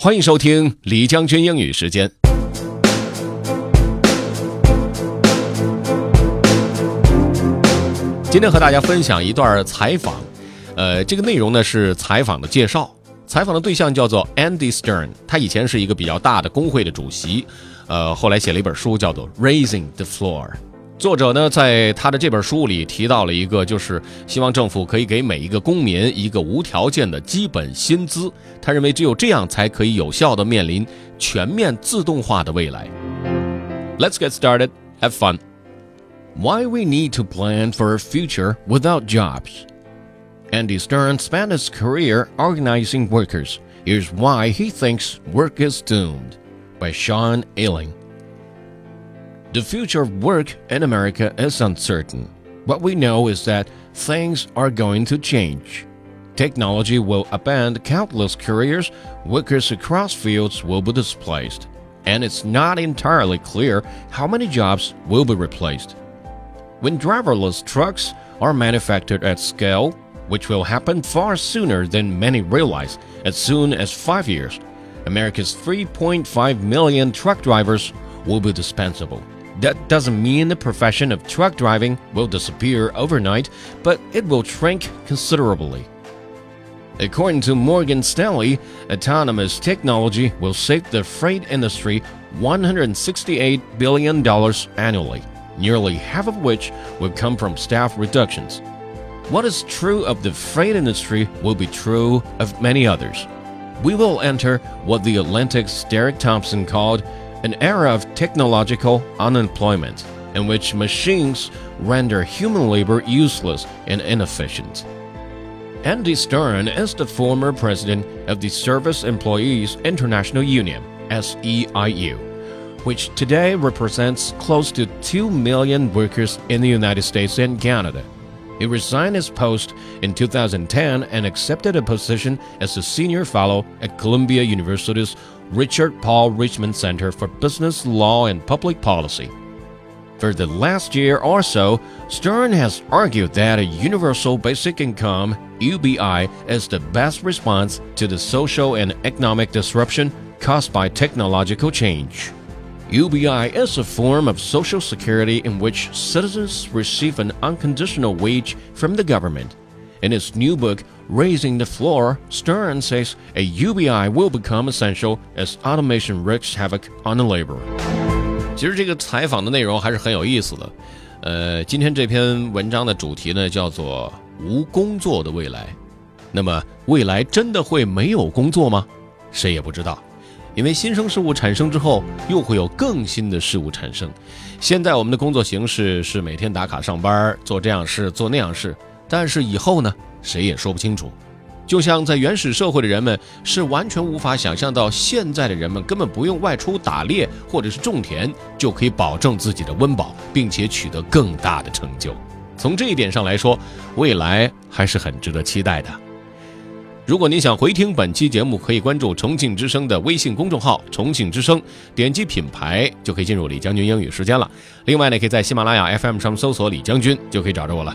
欢迎收听李将军英语时间。今天和大家分享一段采访，呃，这个内容呢是采访的介绍。采访的对象叫做 Andy Stern，他以前是一个比较大的工会的主席，呃，后来写了一本书叫做《Raising the Floor》。作者呢，在他的这本书里提到了一个，就是希望政府可以给每一个公民一个无条件的基本薪资。他认为只有这样才可以有效地面临全面自动化的未来。Let's get started. Have fun. Why we need to plan for a future without jobs. Andy Stern spent his career organizing workers. Here's why he thinks work is doomed by Sean Illing. The future of work in America is uncertain. What we know is that things are going to change. Technology will upend countless careers, workers across fields will be displaced, and it's not entirely clear how many jobs will be replaced. When driverless trucks are manufactured at scale, which will happen far sooner than many realize, as soon as five years, America's 3.5 million truck drivers will be dispensable. That doesn't mean the profession of truck driving will disappear overnight, but it will shrink considerably. According to Morgan Stanley, autonomous technology will save the freight industry $168 billion annually, nearly half of which will come from staff reductions. What is true of the freight industry will be true of many others. We will enter what the Atlantic's Derek Thompson called an era of technological unemployment in which machines render human labor useless and inefficient. Andy Stern is the former president of the Service Employees International Union, SEIU, which today represents close to 2 million workers in the United States and Canada. He resigned his post in 2010 and accepted a position as a senior fellow at Columbia University's Richard Paul Richman Center for Business Law and Public Policy. For the last year or so, Stern has argued that a universal basic income, UBI, is the best response to the social and economic disruption caused by technological change. UBI is a form of social security in which citizens receive an unconditional wage from the government. In his new book, Raising the Floor, Stern says a UBI will become essential as automation wreaks havoc on the labor. 其实这个采访的内容还是很有意思的。呃，今天这篇文章的主题呢叫做“无工作的未来”。那么，未来真的会没有工作吗？谁也不知道。因为新生事物产生之后，又会有更新的事物产生。现在我们的工作形式是每天打卡上班，做这样事，做那样事。但是以后呢，谁也说不清楚。就像在原始社会的人们是完全无法想象到，现在的人们根本不用外出打猎或者是种田，就可以保证自己的温饱，并且取得更大的成就。从这一点上来说，未来还是很值得期待的。如果您想回听本期节目，可以关注重庆之声的微信公众号“重庆之声”，点击品牌就可以进入李将军英语时间了。另外呢，可以在喜马拉雅 FM 上搜索“李将军”，就可以找着我了。